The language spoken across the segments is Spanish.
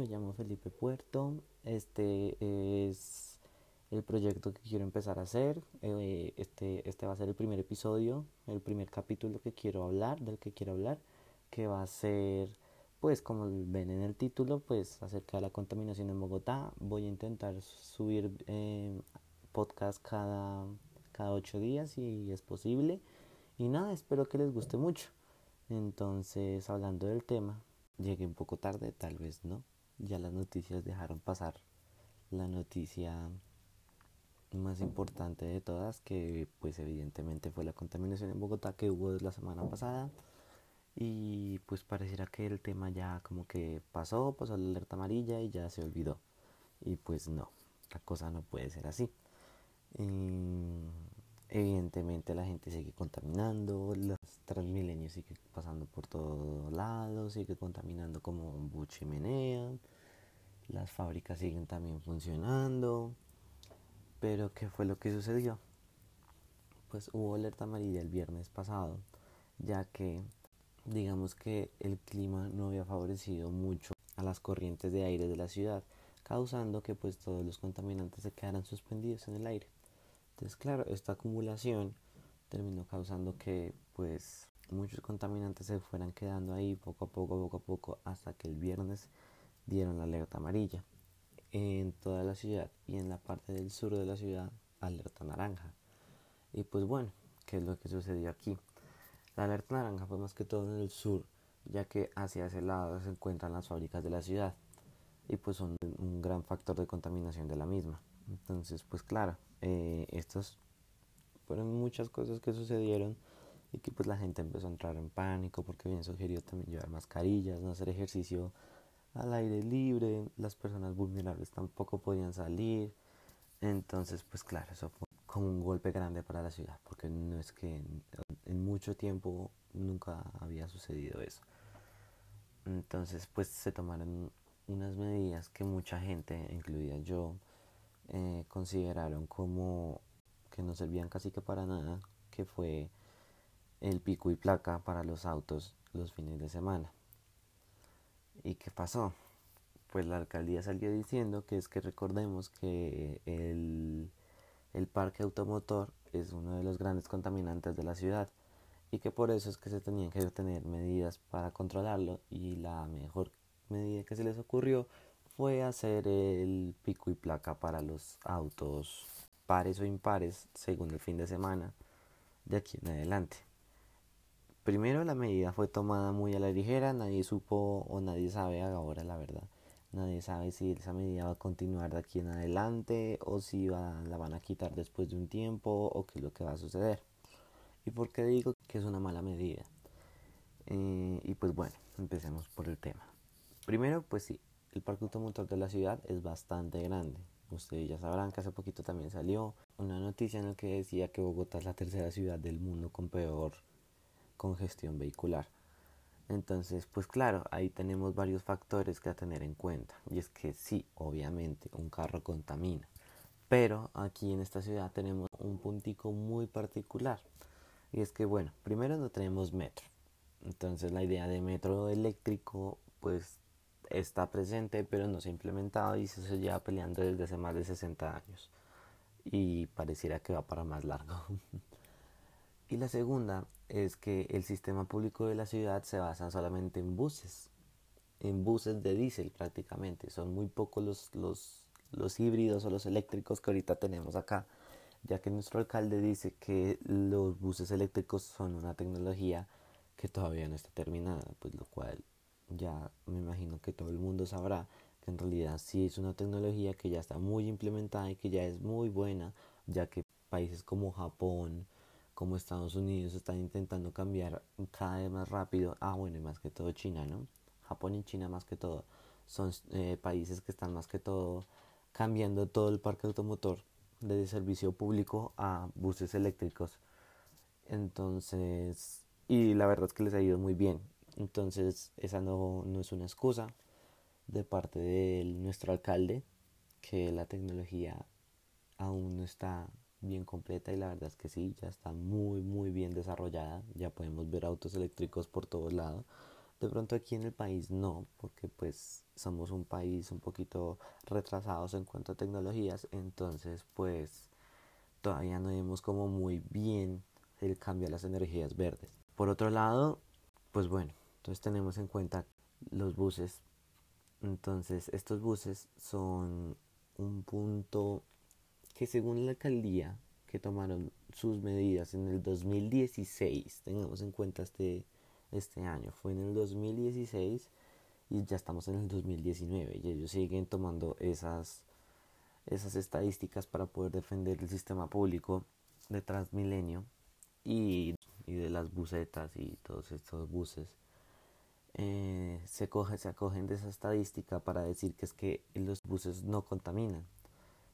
me llamo Felipe Puerto. Este es el proyecto que quiero empezar a hacer. Eh, este, este va a ser el primer episodio, el primer capítulo que quiero hablar, del que quiero hablar, que va a ser, pues como ven en el título, pues acerca de la contaminación en Bogotá. Voy a intentar subir eh, podcast cada, cada ocho días si es posible. Y nada, espero que les guste mucho. Entonces, hablando del tema, llegué un poco tarde, tal vez no. Ya las noticias dejaron pasar la noticia más importante de todas, que pues evidentemente fue la contaminación en Bogotá que hubo la semana pasada. Y pues pareciera que el tema ya como que pasó, pasó la alerta amarilla y ya se olvidó. Y pues no, la cosa no puede ser así. Evidentemente la gente sigue contaminando, los transmilenios sigue pasando por todos lados, sigue contaminando como un chimenea, las fábricas siguen también funcionando, pero ¿qué fue lo que sucedió? Pues hubo alerta amarilla el viernes pasado, ya que digamos que el clima no había favorecido mucho a las corrientes de aire de la ciudad, causando que pues todos los contaminantes se quedaran suspendidos en el aire. Entonces, claro, esta acumulación terminó causando que pues muchos contaminantes se fueran quedando ahí poco a poco, poco a poco, hasta que el viernes dieron la alerta amarilla. En toda la ciudad y en la parte del sur de la ciudad, alerta naranja. Y pues bueno, ¿qué es lo que sucedió aquí? La alerta naranja fue más que todo en el sur, ya que hacia ese lado se encuentran las fábricas de la ciudad y pues son un gran factor de contaminación de la misma. Entonces, pues claro, eh, estas fueron muchas cosas que sucedieron y que pues la gente empezó a entrar en pánico porque bien sugirió también llevar mascarillas, no hacer ejercicio al aire libre, las personas vulnerables tampoco podían salir, entonces pues claro, eso fue como un golpe grande para la ciudad porque no es que en, mucho tiempo nunca había sucedido eso. Entonces pues se tomaron unas medidas que mucha gente, incluida yo, eh, consideraron como que no servían casi que para nada, que fue el pico y placa para los autos los fines de semana. ¿Y qué pasó? Pues la alcaldía salió diciendo que es que recordemos que el, el parque automotor es uno de los grandes contaminantes de la ciudad y que por eso es que se tenían que tener medidas para controlarlo y la mejor medida que se les ocurrió fue hacer el pico y placa para los autos pares o impares según el fin de semana de aquí en adelante. Primero la medida fue tomada muy a la ligera, nadie supo o nadie sabe ahora la verdad. Nadie sabe si esa medida va a continuar de aquí en adelante o si va, la van a quitar después de un tiempo o qué es lo que va a suceder. ¿Y por qué digo que es una mala medida? Eh, y pues bueno, empecemos por el tema. Primero, pues sí, el parque automotor de la ciudad es bastante grande. Ustedes ya sabrán que hace poquito también salió una noticia en la que decía que Bogotá es la tercera ciudad del mundo con peor congestión vehicular. Entonces, pues claro, ahí tenemos varios factores que a tener en cuenta. Y es que sí, obviamente, un carro contamina. Pero aquí en esta ciudad tenemos un puntico muy particular. Y es que, bueno, primero no tenemos metro. Entonces la idea de metro eléctrico, pues está presente pero no se ha implementado y se lleva peleando desde hace más de 60 años y pareciera que va para más largo. y la segunda es que el sistema público de la ciudad se basa solamente en buses, en buses de diésel prácticamente. Son muy pocos los, los, los híbridos o los eléctricos que ahorita tenemos acá, ya que nuestro alcalde dice que los buses eléctricos son una tecnología que todavía no está terminada, pues lo cual ya me imagino que todo el mundo sabrá que en realidad sí es una tecnología que ya está muy implementada y que ya es muy buena, ya que países como Japón, como Estados Unidos están intentando cambiar cada vez más rápido. Ah, bueno, y más que todo China, ¿no? Japón y China más que todo son eh, países que están más que todo cambiando todo el parque automotor de servicio público a buses eléctricos. Entonces, y la verdad es que les ha ido muy bien. Entonces esa no, no es una excusa de parte de nuestro alcalde que la tecnología aún no está bien completa y la verdad es que sí, ya está muy muy bien desarrollada, ya podemos ver autos eléctricos por todos lados, De pronto aquí en el país no, porque pues somos un país un poquito retrasados en cuanto a tecnologías, entonces pues todavía no vemos como muy bien el cambio a las energías verdes. Por otro lado, pues bueno, entonces tenemos en cuenta los buses. Entonces estos buses son un punto que según la alcaldía que tomaron sus medidas en el 2016, tengamos en cuenta este este año. Fue en el 2016 y ya estamos en el 2019 y ellos siguen tomando esas, esas estadísticas para poder defender el sistema público de Transmilenio y, y de las busetas y todos estos buses. Eh, se, coge, se acogen de esa estadística para decir que es que los buses no contaminan.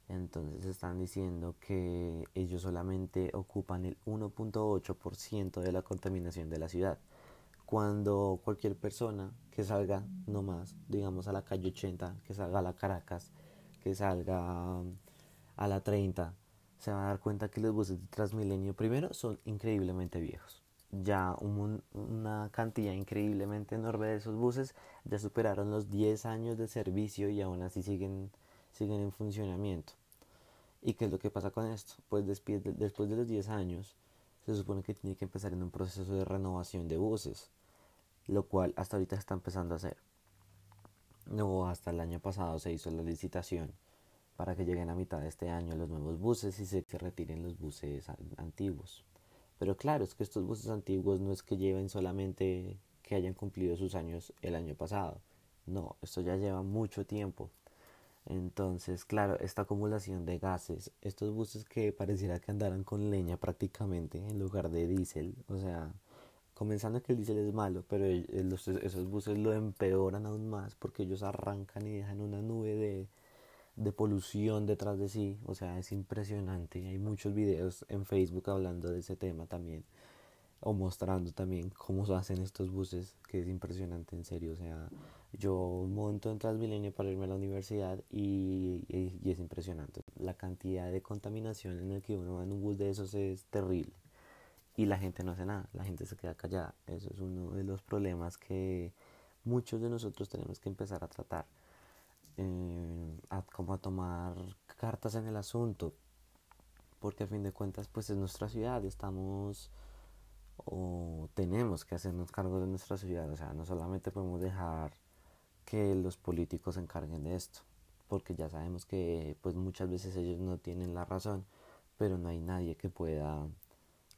Entonces están diciendo que ellos solamente ocupan el 1.8% de la contaminación de la ciudad cuando cualquier persona que salga nomás, digamos a la calle 80, que salga a la Caracas, que salga um, a la 30, se va a dar cuenta que los buses de Transmilenio primero son increíblemente viejos. Ya una cantidad increíblemente enorme de esos buses ya superaron los 10 años de servicio y aún así siguen, siguen en funcionamiento. ¿Y qué es lo que pasa con esto? Pues después de, después de los 10 años se supone que tiene que empezar en un proceso de renovación de buses lo cual hasta ahorita está empezando a hacer. No, hasta el año pasado se hizo la licitación para que lleguen a mitad de este año los nuevos buses y se retiren los buses antiguos. Pero claro, es que estos buses antiguos no es que lleven solamente que hayan cumplido sus años el año pasado. No, esto ya lleva mucho tiempo. Entonces, claro, esta acumulación de gases, estos buses que pareciera que andaran con leña prácticamente en lugar de diésel, o sea, comenzando que el diésel es malo, pero esos buses lo empeoran aún más porque ellos arrancan y dejan una nube de, de polución detrás de sí, o sea, es impresionante. Hay muchos videos en Facebook hablando de ese tema también, o mostrando también cómo se hacen estos buses, que es impresionante en serio, o sea, yo monto en Transmilenio para irme a la universidad y, y es impresionante. La cantidad de contaminación en el que uno va en un bus de esos es terrible y la gente no hace nada, la gente se queda callada. Eso es uno de los problemas que muchos de nosotros tenemos que empezar a tratar, eh, a, tomar cartas en el asunto, porque a fin de cuentas pues es nuestra ciudad, estamos o tenemos que hacernos cargo de nuestra ciudad, o sea, no solamente podemos dejar que los políticos se encarguen de esto, porque ya sabemos que pues muchas veces ellos no tienen la razón, pero no hay nadie que pueda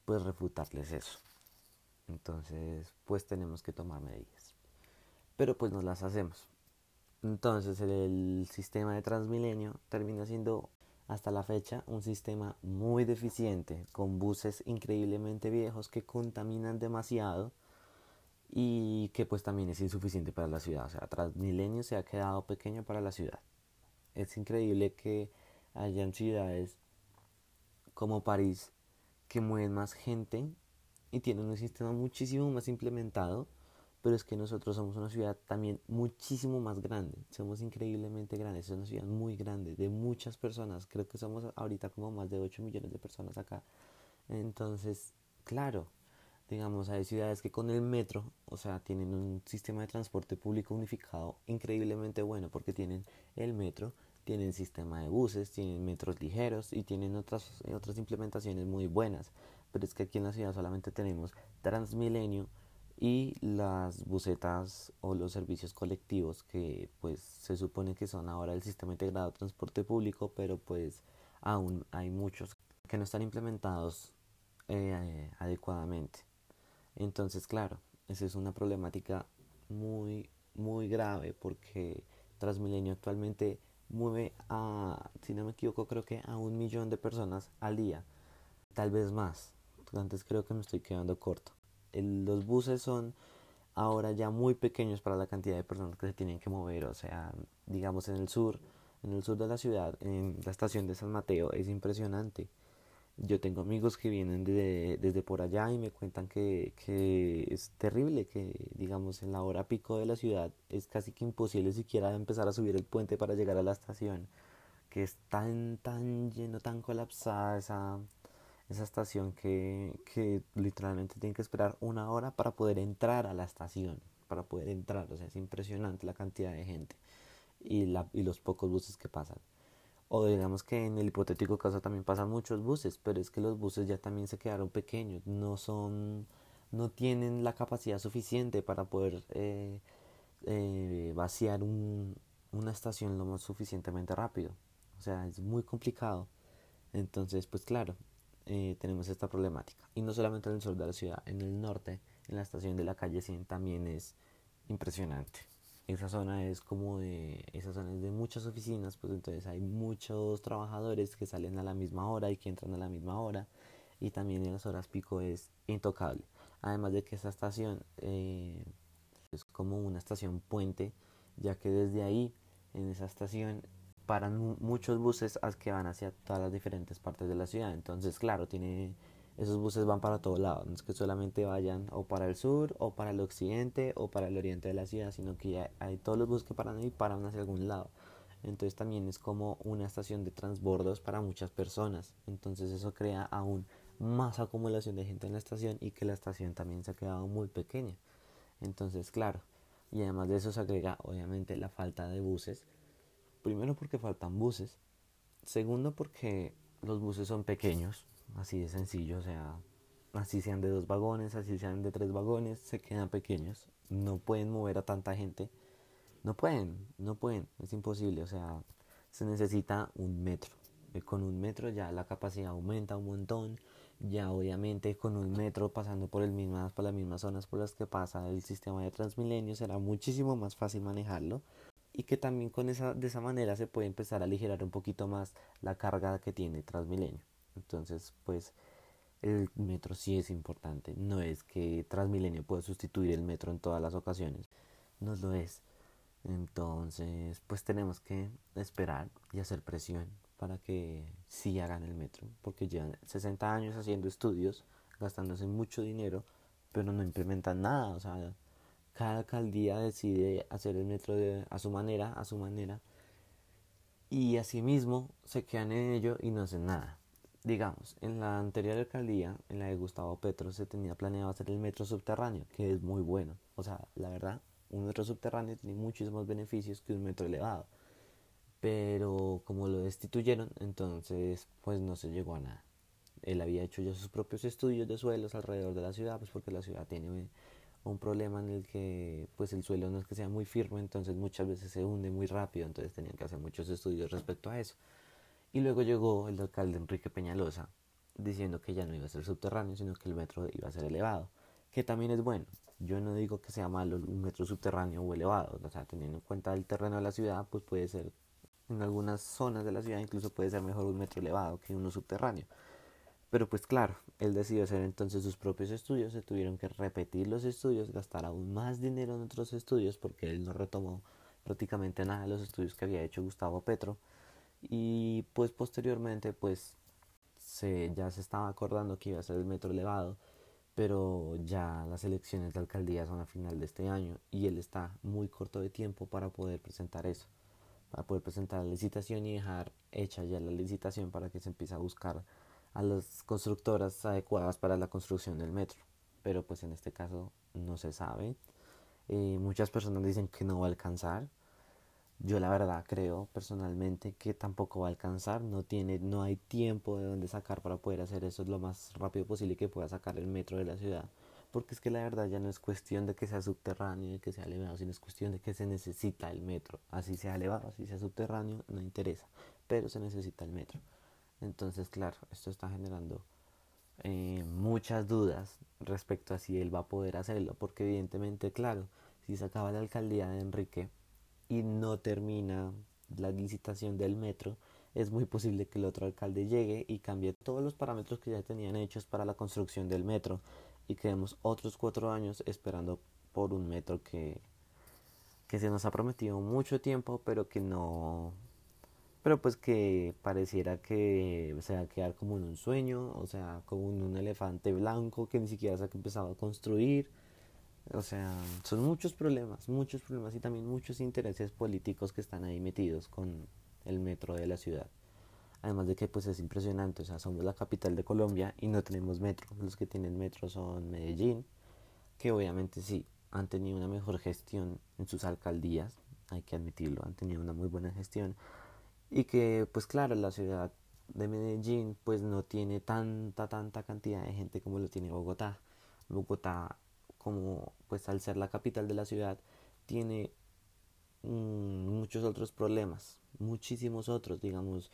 pues refutarles eso. Entonces, pues tenemos que tomar medidas. Pero pues nos las hacemos. Entonces, el, sistema de Transmilenio termina siendo hasta la fecha un sistema muy deficiente, con buses increíblemente viejos que contaminan demasiado y que pues también es insuficiente para la ciudad. O sea, Transmilenio se ha quedado pequeño para la ciudad. Es increíble que hayan ciudades como París que mueven más gente y tienen un sistema muchísimo más implementado, pero es que nosotros somos una ciudad también muchísimo más grande, somos increíblemente grandes, es una ciudad muy grande, de muchas personas, creo que somos ahorita como más de 8 millones de personas acá, entonces, claro, digamos, hay ciudades que con el metro, o sea, tienen un sistema de transporte público unificado increíblemente bueno, porque tienen el metro, tienen sistema de buses, tienen metros ligeros y tienen otras, otras implementaciones muy buenas. Pero es que aquí en la ciudad solamente tenemos Transmilenio y las busetas o los servicios colectivos que pues se supone que son ahora el sistema integrado de transporte público, pero pues aún hay muchos que no están implementados eh, adecuadamente. Entonces, claro, esa es una problemática muy, muy grave porque Transmilenio actualmente mueve a, si no me equivoco, creo que a un millón de personas al día, tal vez más. Antes creo que me estoy quedando corto. Los buses son ahora ya muy pequeños para la cantidad de personas que se tienen que mover, o sea, digamos en el sur, en el sur de la ciudad, en la estación de San Mateo, es impresionante. Yo tengo amigos que vienen desde por allá y me cuentan que, que, es terrible, que digamos en la hora pico de la ciudad es casi que imposible siquiera empezar a subir el puente para llegar a la estación, que es tan, tan lleno, tan colapsada esa, esa estación que, que literalmente tienen que esperar una hora para poder entrar a la estación. para poder entrar. O sea, es impresionante la cantidad de gente y, la, y los pocos buses que pasan. O digamos que en el hipotético caso también pasan muchos buses, pero es que los buses ya también se quedaron pequeños, no son, no tienen la capacidad suficiente para poder eh, eh, vaciar un, una estación lo más suficientemente rápido. O sea, es muy complicado. Entonces, pues claro, eh, tenemos esta problemática. Y no solamente en el sur de la ciudad, en el norte, en la estación de la calle 100 también es impresionante. Esa zona es como de, esa zona es de muchas oficinas, pues entonces hay muchos trabajadores que salen a la misma hora y que entran a la misma hora. Y también en las horas pico es intocable. Además de que esa estación eh, es como una estación puente, ya que desde ahí, en esa estación, paran muchos buses que van hacia todas las diferentes partes de la ciudad. Entonces, claro, tiene esos buses van para todos lados, no es que solamente vayan o para el sur o para el occidente o para el oriente de la ciudad, sino que hay, todos los buses que paran ahí paran hacia algún lado. Entonces también es como una estación de transbordos para muchas personas. Entonces eso crea aún más acumulación de gente en la estación y que la estación también se ha quedado muy pequeña. Entonces, claro, y además de eso se agrega obviamente la falta de buses Primero porque faltan buses. Segundo porque los buses son pequeños, así de sencillo, o sea, así sean de dos vagones, así sean de tres vagones, se quedan pequeños. No pueden mover a tanta gente. No pueden, no pueden, es imposible, o sea, se necesita un metro. Eh, con un metro ya la capacidad aumenta un montón. Ya obviamente con un metro pasando por, el mismas, por las mismas zonas por las que pasa el sistema de Transmilenio será muchísimo más fácil manejarlo y que también con esa, de esa manera se puede empezar a aligerar un poquito más la carga que tiene Transmilenio. Entonces, pues el metro sí es importante. No es que Transmilenio pueda sustituir el metro en todas las ocasiones. No lo es. Entonces, pues tenemos que esperar y hacer presión para que sí hagan el metro. Porque llevan 60 años haciendo estudios, gastándose mucho dinero, pero no implementan nada. O sea, cada alcaldía decide hacer el metro de, a su manera, a su manera, y asimismo se quedan en ello y no hacen nada. Digamos, en la anterior alcaldía, en la de Gustavo Petro, se tenía planeado hacer el metro subterráneo, que es muy bueno. O sea, la verdad, un metro subterráneo tiene muchísimos beneficios que un metro elevado. Pero como lo destituyeron, entonces pues no se llegó a nada. Él había hecho ya sus propios estudios de suelos alrededor de la ciudad, pues porque la ciudad tiene un problema en el que pues el suelo no es que sea muy firme, entonces muchas veces se hunde muy rápido, entonces tenían que hacer muchos estudios respecto a eso. Y luego llegó el alcalde Enrique Peñalosa diciendo que ya no iba a ser subterráneo, sino que el metro iba a ser elevado, que también es bueno. Yo no digo que sea malo un metro subterráneo o elevado, o sea, teniendo en cuenta el terreno de la ciudad, pues puede ser en algunas zonas de la ciudad incluso puede ser mejor un metro elevado que uno subterráneo. Pero pues claro, él decidió hacer entonces sus propios estudios, se tuvieron que repetir los estudios, gastar aún más dinero en otros estudios porque él no retomó prácticamente nada de los estudios que había hecho Gustavo Petro. Y pues posteriormente pues se, ya se estaba acordando que iba a ser el metro elevado pero ya las elecciones de alcaldía son a final de este año y él está muy corto de tiempo para poder presentar eso, para poder presentar la licitación y dejar hecha ya la licitación para que se empiece a buscar a las constructoras adecuadas para la construcción del metro. Pero pues en este caso no se sabe. Eh, muchas personas dicen que no va a alcanzar. Yo la verdad creo personalmente que tampoco va a alcanzar. No tiene, no hay tiempo de dónde sacar para poder hacer eso lo más rápido posible que pueda sacar el metro de la ciudad. Porque es que la verdad ya no es cuestión de que sea subterráneo, de que sea elevado, sino es cuestión de que se necesita el metro. Así sea elevado, así sea subterráneo, no interesa. Pero se necesita el metro. Entonces, claro, esto está generando eh, muchas dudas respecto a si él va a poder hacerlo, porque evidentemente, claro, si se acaba la alcaldía de Enrique y no termina la licitación del metro, es muy posible que el otro alcalde llegue y cambie todos los parámetros que ya tenían hechos para la construcción del metro y quedemos otros cuatro años esperando por un metro que, que se nos ha prometido mucho tiempo, pero que no, pero pues que pareciera que se va a quedar como en un sueño, o sea, como en un elefante blanco que ni siquiera se ha empezado a construir. O sea, son muchos problemas, muchos problemas y también muchos intereses políticos que están ahí metidos con el metro de la ciudad. Además de que pues es impresionante, o sea, somos la capital de Colombia y no tenemos metro. Los que tienen metro son Medellín, que obviamente sí, han tenido una mejor gestión en sus alcaldías, hay que admitirlo, han tenido una muy buena gestión y que pues claro, la ciudad de Medellín pues no tiene tanta tanta cantidad de gente como lo tiene Bogotá. Bogotá como pues al ser la capital de la ciudad tiene mm, muchos otros problemas, muchísimos otros, digamos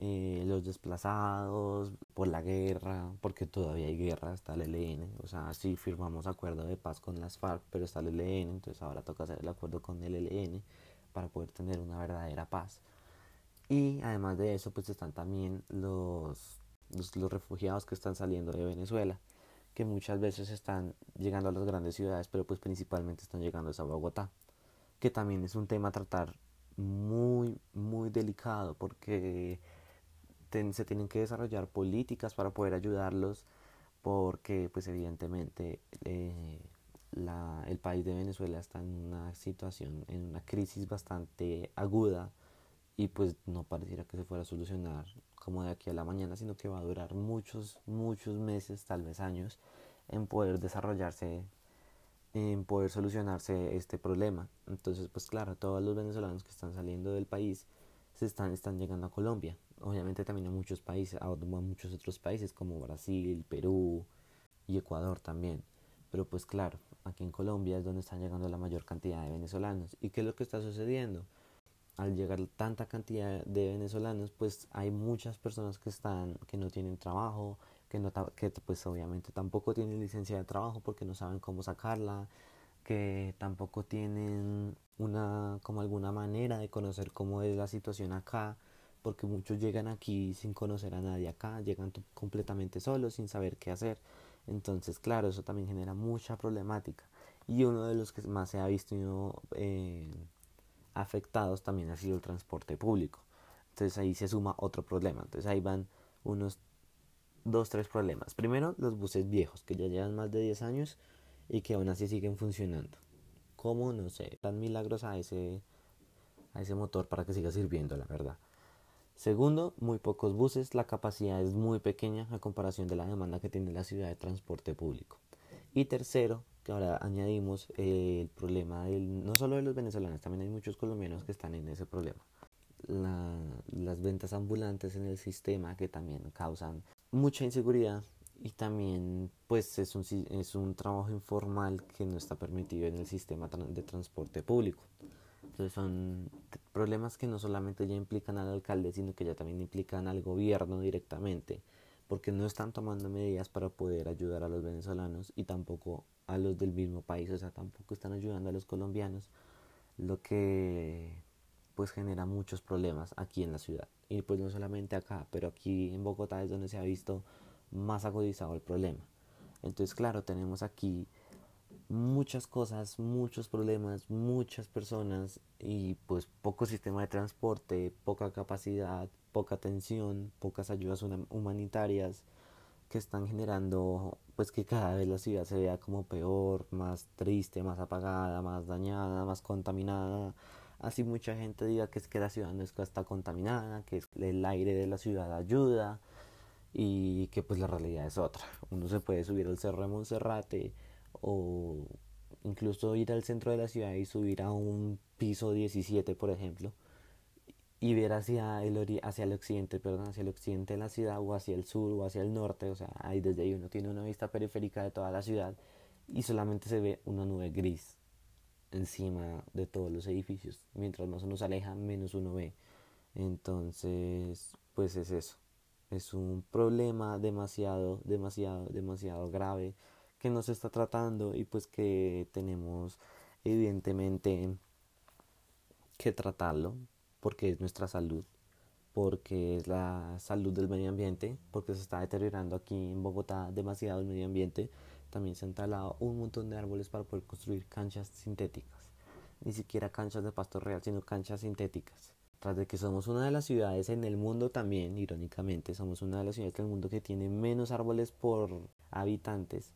eh, los desplazados por la guerra, porque todavía hay guerra, está el ELN, o sea, sí firmamos acuerdo de paz con las FARC, pero está el ELN, entonces ahora toca hacer el acuerdo con el ELN para poder tener una verdadera paz. Y además de eso, pues están también los, los, refugiados que están saliendo de Venezuela, que muchas veces están llegando a las grandes ciudades, pero pues principalmente están llegando a Bogotá, que también es un tema a tratar muy, muy delicado, porque se tienen que desarrollar políticas para poder ayudarlos porque pues evidentemente eh, la, el país de Venezuela está en una situación, en una crisis bastante aguda y pues no pareciera que se fuera a solucionar como de aquí a la mañana, sino que va a durar muchos, muchos meses, tal vez años, en poder desarrollarse, en poder solucionarse este problema. Entonces, pues claro, todos los venezolanos que están saliendo del país se están, están llegando a Colombia obviamente también a muchos países, a muchos otros países como Brasil, Perú y Ecuador también. Pero pues claro, aquí en Colombia es donde están llegando la mayor cantidad de venezolanos. ¿Y qué es lo que está sucediendo? Al llegar tanta cantidad de venezolanos, pues hay muchas personas que están que no tienen trabajo, que no que pues obviamente tampoco tienen licencia de trabajo porque no saben cómo sacarla, que tampoco tienen una como alguna manera de conocer cómo es la situación acá porque muchos llegan aquí sin conocer a nadie acá, llegan completamente solos, sin saber qué hacer. Entonces, claro, eso también genera mucha problemática. Y uno de los que más se ha visto eh, afectados también ha sido el transporte público. Entonces ahí se suma otro problema. Entonces ahí van unos dos, tres problemas. Primero, los buses viejos, que ya llevan más de 10 años y que aún así siguen funcionando. ¿Cómo? No sé. Dan milagros a ese, a ese motor para que siga sirviendo, la verdad. Segundo, muy pocos buses, la capacidad es muy pequeña a comparación de la demanda que tiene la ciudad de transporte público. Y tercero, que ahora añadimos eh, el problema del, no solo de los venezolanos, también hay muchos colombianos que están en ese problema. las ventas ambulantes en el sistema que también causan mucha inseguridad y también pues es un, es un trabajo informal que no está permitido en el sistema de transporte público. Entonces son problemas que no solamente ya implican al alcalde, sino que ya también implican al gobierno directamente, porque no están tomando medidas para poder ayudar a los venezolanos y tampoco a los del mismo país, o sea, tampoco están ayudando a los colombianos, lo que pues genera muchos problemas aquí en la ciudad. Y pues no solamente acá, pero aquí en Bogotá es donde se ha visto más agudizado el problema. Entonces, claro, tenemos aquí muchas cosas, muchos problemas, muchas personas y pues poco sistema de transporte, poca capacidad, poca atención, pocas ayudas humanitarias que están generando pues que cada vez la ciudad se vea como peor, más triste, más apagada, más dañada, más contaminada. Así mucha gente diga que es que la ciudad no es que está contaminada, que es el aire de la ciudad ayuda y que pues la realidad es otra. Uno se puede subir al cerro de Monserrate o incluso ir al centro de la ciudad y subir a un piso 17, por ejemplo, y ver hacia el, hacia el occidente, perdón, hacia el occidente de la ciudad o hacia el sur o hacia el norte, o sea, ahí desde ahí uno tiene una vista periférica de toda la ciudad y solamente se ve una nube gris encima de todos los edificios. Mientras más uno se aleja, menos uno ve. Entonces, pues es eso. Es un problema demasiado, demasiado, demasiado grave que nos está tratando y pues que tenemos evidentemente que tratarlo porque es nuestra salud, porque es la salud del medio ambiente, porque se está deteriorando aquí en Bogotá demasiado el medio ambiente. También se han talado un montón de árboles para poder construir canchas sintéticas. Ni siquiera canchas de pasto real, sino canchas sintéticas. Tras de que somos una de las ciudades en el mundo también, irónicamente, somos una de las ciudades del mundo que tiene menos árboles por habitantes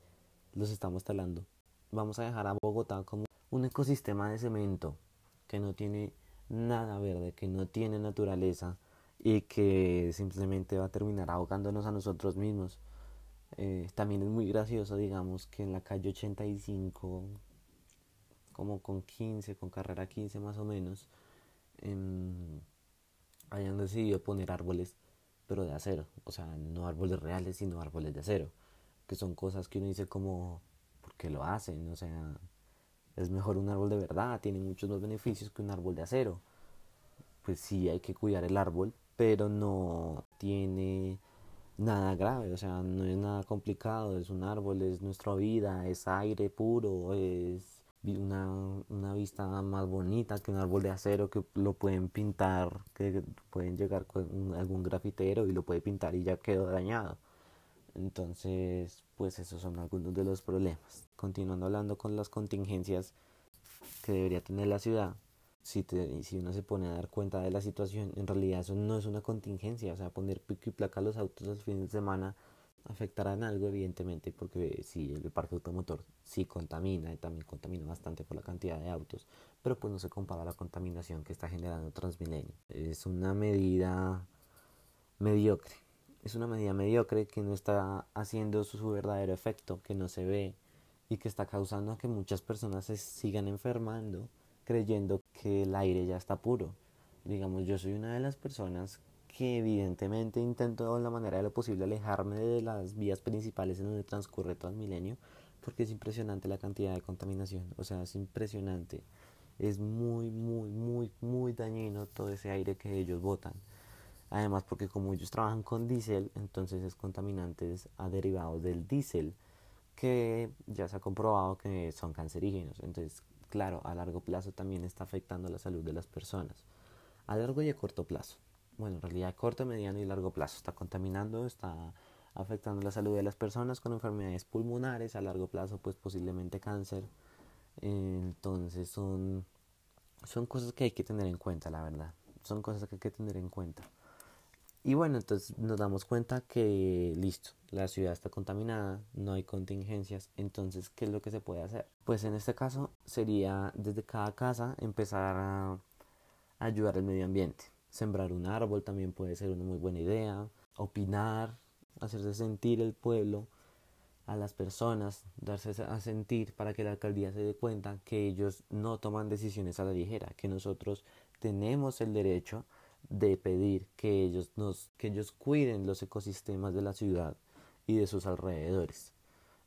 los estamos talando. Vamos a dejar a Bogotá como un ecosistema de cemento que no tiene nada verde, que no tiene naturaleza y que simplemente va a terminar ahogándonos a nosotros mismos. Eh, también es muy gracioso, digamos, que en la calle 85 como con 15, con carrera 15 más o menos, em, hayan decidido poner árboles, pero de acero. O sea, no árboles reales, sino árboles de acero. Que son cosas que uno dice como, ¿por qué lo hacen? O sea, es mejor un árbol de verdad, tiene muchos más beneficios que un árbol de acero. Pues sí, hay que cuidar el árbol, pero no tiene nada grave, o sea, no es nada complicado, es un árbol, es nuestra vida, es aire puro, es una, una vista más bonita que un árbol de acero que lo pueden pintar, que pueden llegar con algún grafitero y lo puede pintar y ya quedó dañado. Entonces, pues esos son algunos de los problemas. Continuando hablando con las contingencias que debería tener la ciudad, si, si uno se pone a dar cuenta de la situación, en realidad eso no es una contingencia, o sea, poner pico y placa a los autos al fin de semana afectará en algo, evidentemente, porque si el parque automotor sí contamina y también contamina bastante por la cantidad de autos, pero pues no se compara a la contaminación que está generando Transmilenio. Es una medida mediocre, es una medida mediocre que no está haciendo su, verdadero efecto, que no se ve y que está causando que muchas personas se sigan enfermando creyendo que el aire ya está puro. Digamos, yo soy una de las personas que evidentemente intento de la manera de lo posible alejarme de las vías principales en donde transcurre Transmilenio, porque es impresionante la cantidad de contaminación, o sea, es impresionante. Es muy, muy, muy, muy dañino todo ese aire que ellos botan. Además, porque como ellos trabajan con diésel, entonces es contaminantes a derivados del diésel, que ya se ha comprobado que son cancerígenos. Entonces, claro, a largo plazo también está afectando la salud de las personas. A largo y a corto plazo. Bueno, en realidad a corto, mediano y largo plazo. Está contaminando, está afectando la salud de las personas con enfermedades pulmonares. A largo plazo, pues posiblemente cáncer. Entonces son, son cosas que hay que tener en cuenta, la verdad. Son cosas que hay que tener en cuenta. Y bueno, entonces nos damos cuenta que listo, la ciudad está contaminada, no hay contingencias, entonces, ¿qué es lo que se puede hacer? Pues en este caso sería desde cada casa empezar a ayudar al medio ambiente. Sembrar un árbol también puede ser una muy buena idea, opinar, hacerse sentir el pueblo a las personas, darse a sentir para que la alcaldía se dé cuenta que ellos no toman decisiones a la ligera, que nosotros tenemos el derecho de pedir que ellos nos que ellos cuiden los ecosistemas de la ciudad y de sus alrededores.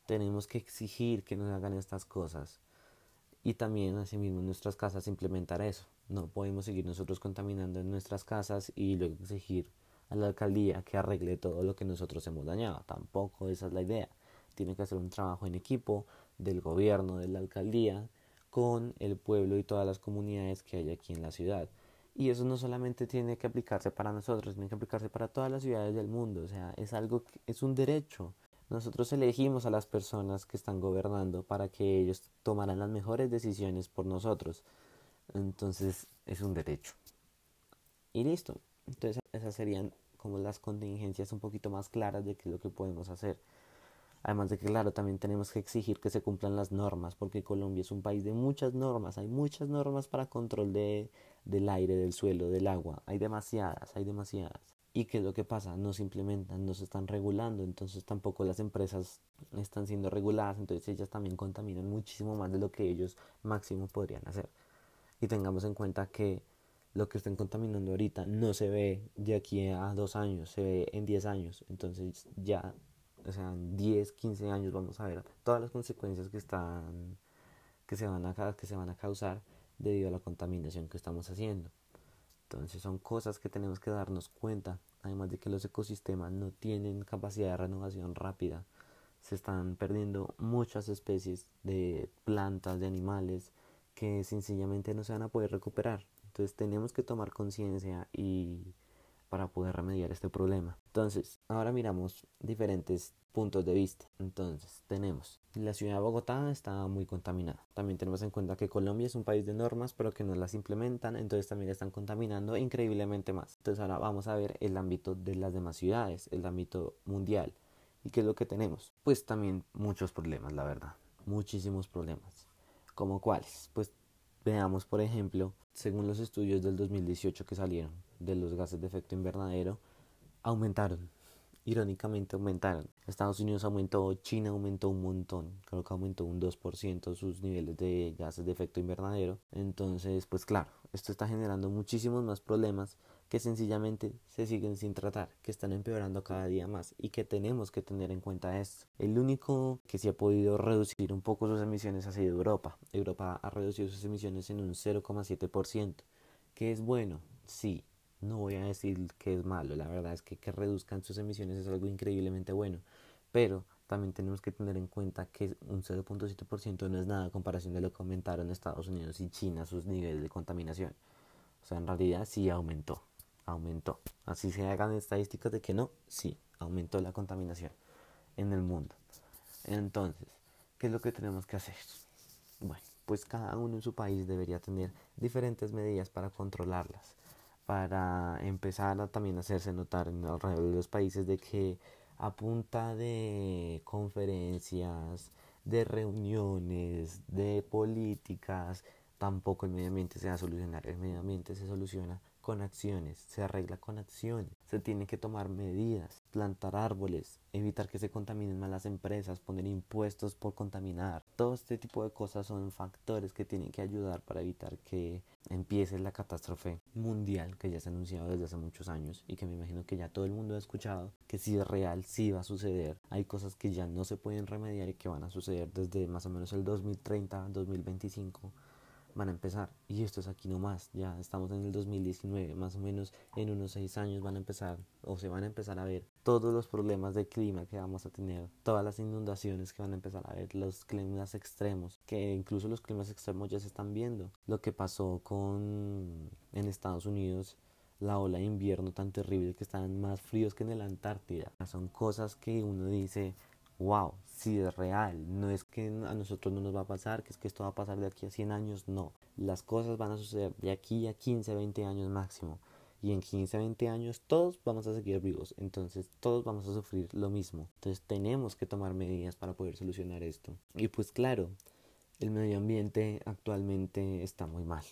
Tenemos que exigir que nos hagan estas cosas y también asimismo en nuestras casas implementar eso. No podemos seguir nosotros contaminando en nuestras casas y luego exigir a la alcaldía que arregle todo lo que nosotros hemos dañado. Tampoco esa es la idea. Tiene que hacer un trabajo en equipo del gobierno, de la alcaldía, con el pueblo y todas las comunidades que hay aquí en la ciudad. Y eso no solamente tiene que aplicarse para nosotros, tiene que aplicarse para todas las ciudades del mundo. O sea, es algo que es un derecho. Nosotros elegimos a las personas que están gobernando para que ellos tomaran las mejores decisiones por nosotros. Entonces, es un derecho. Y listo. Entonces, esas serían como las contingencias un poquito más claras de qué es lo que podemos hacer. Además de que, claro, también tenemos que exigir que se cumplan las normas, porque Colombia es un país de muchas normas. Hay muchas normas para control de del aire, del suelo, del agua. Hay demasiadas, hay demasiadas. ¿Y qué es lo que pasa? No se implementan, no se están regulando, entonces tampoco las empresas están siendo reguladas, entonces ellas también contaminan muchísimo más de lo que ellos máximo podrían hacer. Y tengamos en cuenta que lo que estén contaminando ahorita no se ve de aquí a dos años, se ve en diez años, entonces ya, o sea, en 10, 15 años vamos a ver todas las consecuencias que están, que se van a, que se van a causar debido a la contaminación que estamos haciendo. Entonces son cosas que tenemos que darnos cuenta, además de que los ecosistemas no tienen capacidad de renovación rápida. Se están perdiendo muchas especies de plantas, de animales, que sencillamente no se van a poder recuperar. Entonces tenemos que tomar conciencia y para poder remediar este problema. Entonces, ahora miramos diferentes puntos de vista. Entonces, tenemos la ciudad de Bogotá está muy contaminada. También tenemos en cuenta que Colombia es un país de normas, pero que no las implementan, entonces también están contaminando increíblemente más. Entonces, ahora vamos a ver el ámbito de las demás ciudades, el ámbito mundial. ¿Y qué es lo que tenemos? Pues también muchos problemas, la verdad. Muchísimos problemas. ¿Como cuáles? Pues veamos, por ejemplo, según los estudios del 2018 que salieron de los gases de efecto invernadero, aumentaron irónicamente aumentaron. Estados Unidos aumentó, China aumentó un montón, creo que aumentó un 2% sus niveles de gases de efecto invernadero. Entonces, pues claro, esto está generando muchísimos más problemas que sencillamente se siguen sin tratar, que están empeorando cada día más y que tenemos que tener en cuenta esto. El único que sí ha podido reducir un poco sus emisiones ha sido Europa. Europa ha reducido sus emisiones en un 0,7%, que es bueno, sí, no voy a decir que es malo, la verdad es que que reduzcan sus emisiones es algo increíblemente bueno, pero también tenemos que tener en cuenta que un 0.7% no es nada a comparación de lo que aumentaron Estados Unidos y China sus niveles de contaminación. O sea, en realidad sí aumentó, aumentó. Así se hagan estadísticas de que no, sí, aumentó la contaminación en el mundo. Entonces, ¿qué es lo que tenemos que hacer? Bueno, pues cada uno en su país debería tener diferentes medidas para controlarlas para empezar a también hacerse notar en alrededor de los países de que a punta de conferencias, de reuniones, de políticas, tampoco el medio ambiente se va a solucionar. El medio ambiente se soluciona con acciones, se arregla con acciones, se tiene que tomar medidas, plantar árboles, evitar que se contaminen más las empresas, poner impuestos por contaminar. Todo este tipo de cosas son factores que tienen que ayudar para evitar que empiece la catástrofe mundial que ya se ha anunciado desde hace muchos años y que me imagino que ya todo el mundo ha escuchado que si es real, sí va a suceder. Hay cosas que ya no se pueden remediar y que van a suceder desde más o menos el 2030, 2025 van a empezar. Y esto es aquí nomás, ya estamos en el 2019, más o menos en unos seis años van a empezar o se van a empezar a ver todos los problemas de clima que vamos a tener, todas las inundaciones que van a empezar a ver, los climas extremos, que incluso los climas extremos ya se están viendo. Lo que pasó con en Estados Unidos la ola de invierno tan terrible que están más fríos que en la Antártida. Son cosas que uno dice, wow, si es real, no es que a nosotros no nos va a pasar, que es que esto va a pasar de aquí a 100 años, no, las cosas van a suceder de aquí a 15, 20 años máximo. Y en 15, 20 años todos vamos a seguir vivos, entonces todos vamos a sufrir lo mismo. Entonces tenemos que tomar medidas para poder solucionar esto. Y pues claro, el medio ambiente actualmente está muy mal,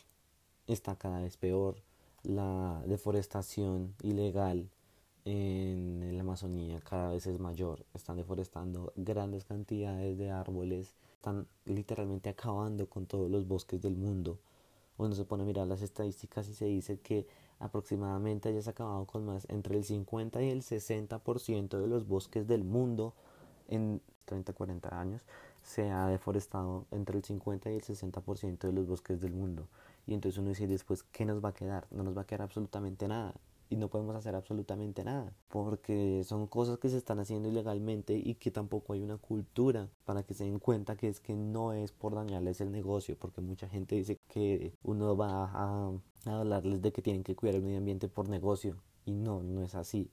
está cada vez peor, la deforestación ilegal en la Amazonía cada vez es mayor. Están deforestando grandes cantidades de árboles. Están literalmente acabando con todos los bosques del mundo. Uno se pone a mirar las estadísticas y se dice que aproximadamente hayas acabado con más entre el 50 y el 60% de los bosques del mundo en 30, 40 años se ha deforestado entre el 50 y el 60% de los bosques del mundo. Y entonces uno dice después, ¿qué nos va a quedar? No nos va a quedar absolutamente nada y no podemos hacer absolutamente nada porque son cosas que se están haciendo ilegalmente y que tampoco hay una cultura para que se den cuenta que es que no es por dañarles el negocio porque mucha gente dice que uno va a, hablarles de que tienen que cuidar el medio ambiente por negocio y no, no es así.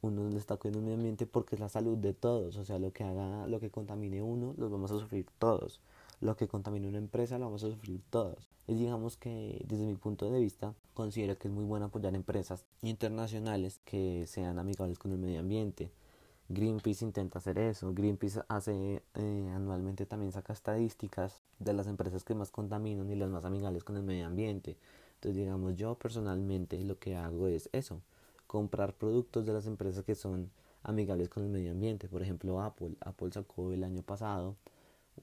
Uno le está cuidando el medio ambiente porque es la salud de todos, o sea, lo que haga, lo que contamine uno, los vamos a sufrir todos lo que contamina una empresa lo vamos a sufrir todos. Y digamos que desde mi punto de vista considero que es muy bueno apoyar empresas internacionales que sean amigables con el medio ambiente. Greenpeace intenta hacer eso. Greenpeace hace eh, anualmente también saca estadísticas de las empresas que más contaminan y las más amigables con el medio ambiente. Entonces digamos yo personalmente lo que hago es eso, comprar productos de las empresas que son amigables con el medio ambiente. Por ejemplo Apple. Apple sacó el año pasado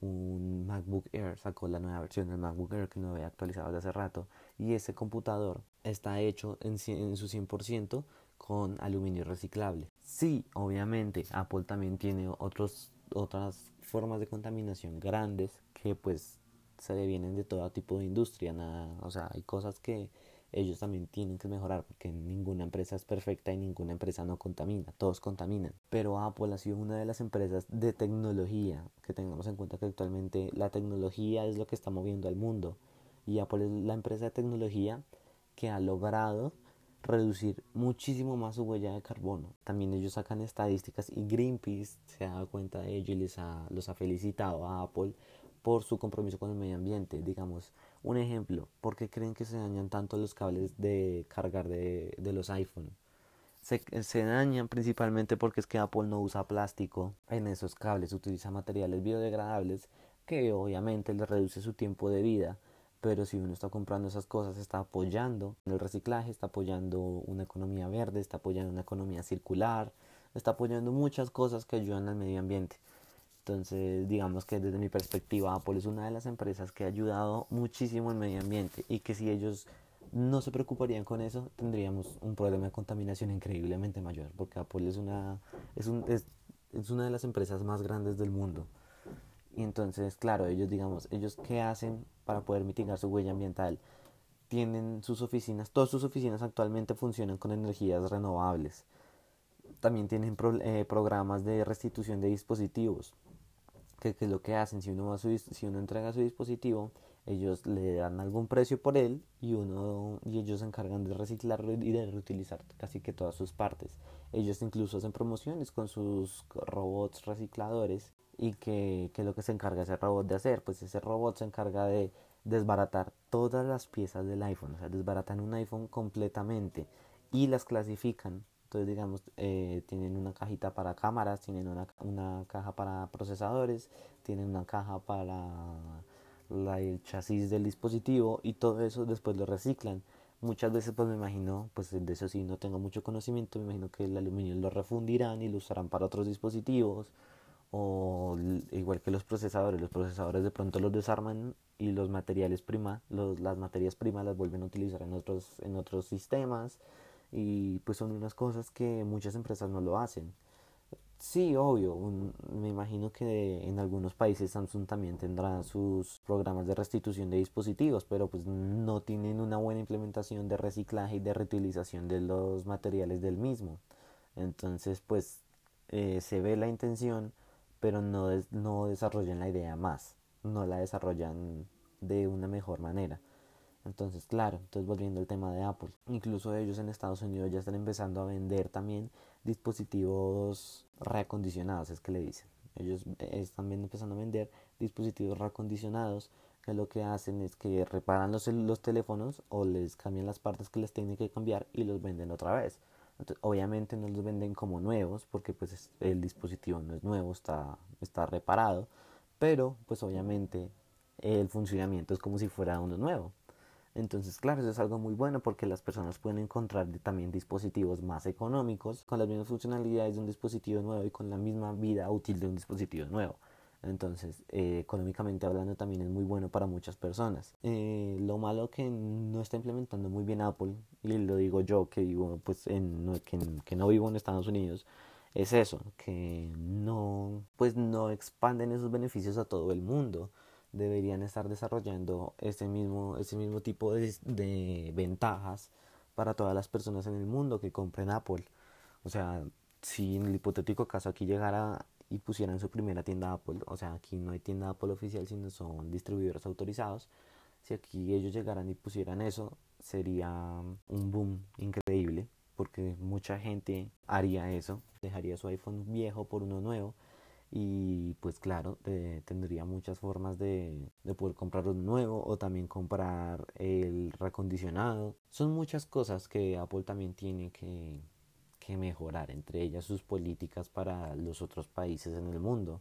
un MacBook Air, sacó la nueva versión del MacBook Air que no había actualizado desde hace rato y ese computador está hecho en, en su 100% con aluminio reciclable. Sí, obviamente Apple también tiene otros, otras formas de contaminación grandes que pues se le vienen de todo tipo de industria, nada, o sea, hay cosas que ellos también tienen que mejorar porque ninguna empresa es perfecta y ninguna empresa no contamina, todos contaminan. Pero Apple ha sido una de las empresas de tecnología, que tengamos en cuenta que actualmente la tecnología es lo que está moviendo al mundo y Apple es la empresa de tecnología que ha logrado reducir muchísimo más su huella de carbono. También ellos sacan estadísticas y Greenpeace se ha dado cuenta de ello y les ha, los ha felicitado a Apple por su compromiso con el medio ambiente. Digamos, un ejemplo, ¿por qué creen que se dañan tanto los cables de cargar de, los iPhone? Se, se, dañan principalmente porque es que Apple no usa plástico en esos cables, utiliza materiales biodegradables que obviamente le reduce su tiempo de vida, pero si uno está comprando esas cosas está apoyando el reciclaje, está apoyando una economía verde, está apoyando una economía circular, está apoyando muchas cosas que ayudan al medio ambiente. Entonces, digamos que desde mi perspectiva, Apple es una de las empresas que ha ayudado muchísimo al medio ambiente y que si ellos no se preocuparían con eso, tendríamos un problema de contaminación increíblemente mayor, porque Apple es una, es, un, es, es una de las empresas más grandes del mundo. Y entonces, claro, ellos, digamos, ellos qué hacen para poder mitigar su huella ambiental. Tienen sus oficinas, todas sus oficinas actualmente funcionan con energías renovables. También tienen eh, programas de restitución de dispositivos que, es lo que hacen, si uno, si uno entrega su dispositivo, ellos le dan algún precio por él y uno y ellos se encargan de reciclarlo y de reutilizar casi que todas sus partes. Ellos incluso hacen promociones con sus robots recicladores y que, que lo que se encarga ese robot de hacer, pues ese robot se encarga de desbaratar todas las piezas del iPhone, o sea, desbaratan un iPhone completamente y las clasifican entonces, digamos, eh, tienen una cajita para cámaras, tienen una, una, caja para procesadores, tienen una caja para la, el chasis del dispositivo y todo eso después lo reciclan. Muchas veces pues me imagino, pues de eso sí no tengo mucho conocimiento, me imagino que el aluminio lo refundirán y lo usarán para otros dispositivos o igual que los procesadores, los procesadores de pronto los desarman y los materiales prima, los, las materias primas las vuelven a utilizar en otros, en otros sistemas y pues son unas cosas que muchas empresas no lo hacen. Sí, obvio, me imagino que en algunos países Samsung también tendrá sus programas de restitución de dispositivos, pero pues no tienen una buena implementación de reciclaje y de reutilización de los materiales del mismo. Entonces, pues eh, se ve la intención, pero no, no desarrollan la idea más, no la desarrollan de una mejor manera. Entonces, claro, entonces volviendo al tema de Apple, incluso ellos en Estados Unidos ya están empezando a vender también dispositivos reacondicionados, es que le dicen. Ellos están empezando a vender dispositivos reacondicionados que lo que hacen es que reparan los, los teléfonos o les cambian las partes que les tienen que cambiar y los venden otra vez. Entonces, obviamente no los venden como nuevos porque pues el dispositivo no es nuevo, está, está reparado, pero pues obviamente el funcionamiento es como si fuera uno nuevo. Entonces, claro, eso es algo muy bueno porque las personas pueden encontrar también dispositivos más económicos con las mismas funcionalidades de un dispositivo nuevo y con la misma vida útil de un dispositivo nuevo. Entonces, eh, económicamente hablando, también es muy bueno para muchas personas. Eh, lo malo que no está implementando muy bien Apple, y lo digo yo que vivo, pues, en, que, que no vivo en Estados Unidos, es eso, que no, pues, no expanden esos beneficios a todo el mundo deberían estar desarrollando ese mismo, ese mismo tipo de, de ventajas para todas las personas en el mundo que compren Apple. O sea, si en el hipotético caso aquí llegara y pusieran su primera tienda Apple, o sea, aquí no hay tienda Apple oficial, sino son distribuidores autorizados. Si aquí ellos llegaran y pusieran eso, sería un boom increíble, porque mucha gente haría eso, dejaría su iPhone viejo por uno nuevo y pues claro, tendría muchas formas de, de, poder comprar un nuevo o también comprar el recondicionado. Son muchas cosas que Apple también tiene que, que mejorar, entre ellas sus políticas para los otros países en el mundo,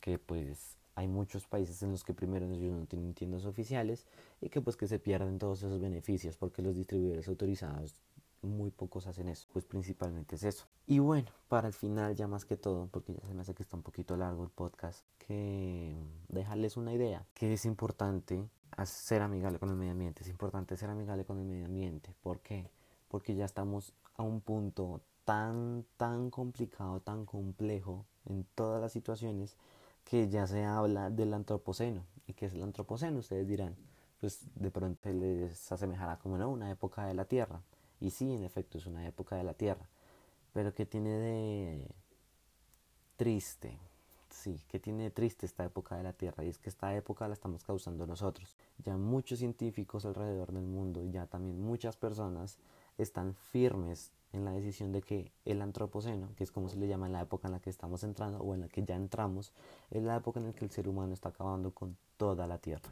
que pues hay muchos países en los que primero ellos no tienen tiendas oficiales y que pues que se pierden todos esos beneficios porque los distribuidores autorizados muy pocos hacen eso, pues principalmente es eso. Y bueno, para el final ya más que todo, porque ya se me hace que está un poquito largo el podcast, que dejarles una idea, que es importante ser amigable con el medio ambiente, es importante ser amigable con el medio ambiente. ¿Por qué? Porque ya estamos a un punto tan, tan complicado, tan complejo en todas las situaciones que ya se habla del antropoceno. ¿Y qué es el antropoceno? Ustedes dirán, pues de pronto les asemejará como no, una época de la Tierra. Y sí, en efecto, es una época de la Tierra. Pero ¿qué tiene de triste? Sí, ¿qué tiene de triste esta época de la Tierra? Y es que esta época la estamos causando nosotros. Ya muchos científicos alrededor del mundo, ya también muchas personas están firmes en la decisión de que el antropoceno, que es como se le llama en la época en la que estamos entrando o en la que ya entramos, es la época en la que el ser humano está acabando con toda la Tierra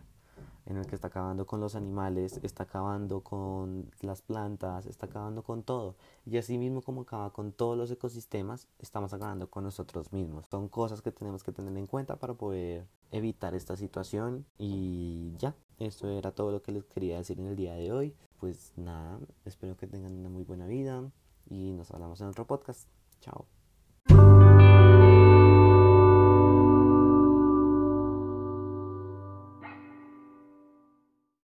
en el que está acabando con los animales, está acabando con las plantas, está acabando con todo. Y así mismo como acaba con todos los ecosistemas, estamos acabando con nosotros mismos. Son cosas que tenemos que tener en cuenta para poder evitar esta situación. Y ya, esto era todo lo que les quería decir en el día de hoy. Pues nada, espero que tengan una muy buena vida y nos hablamos en otro podcast. Chao.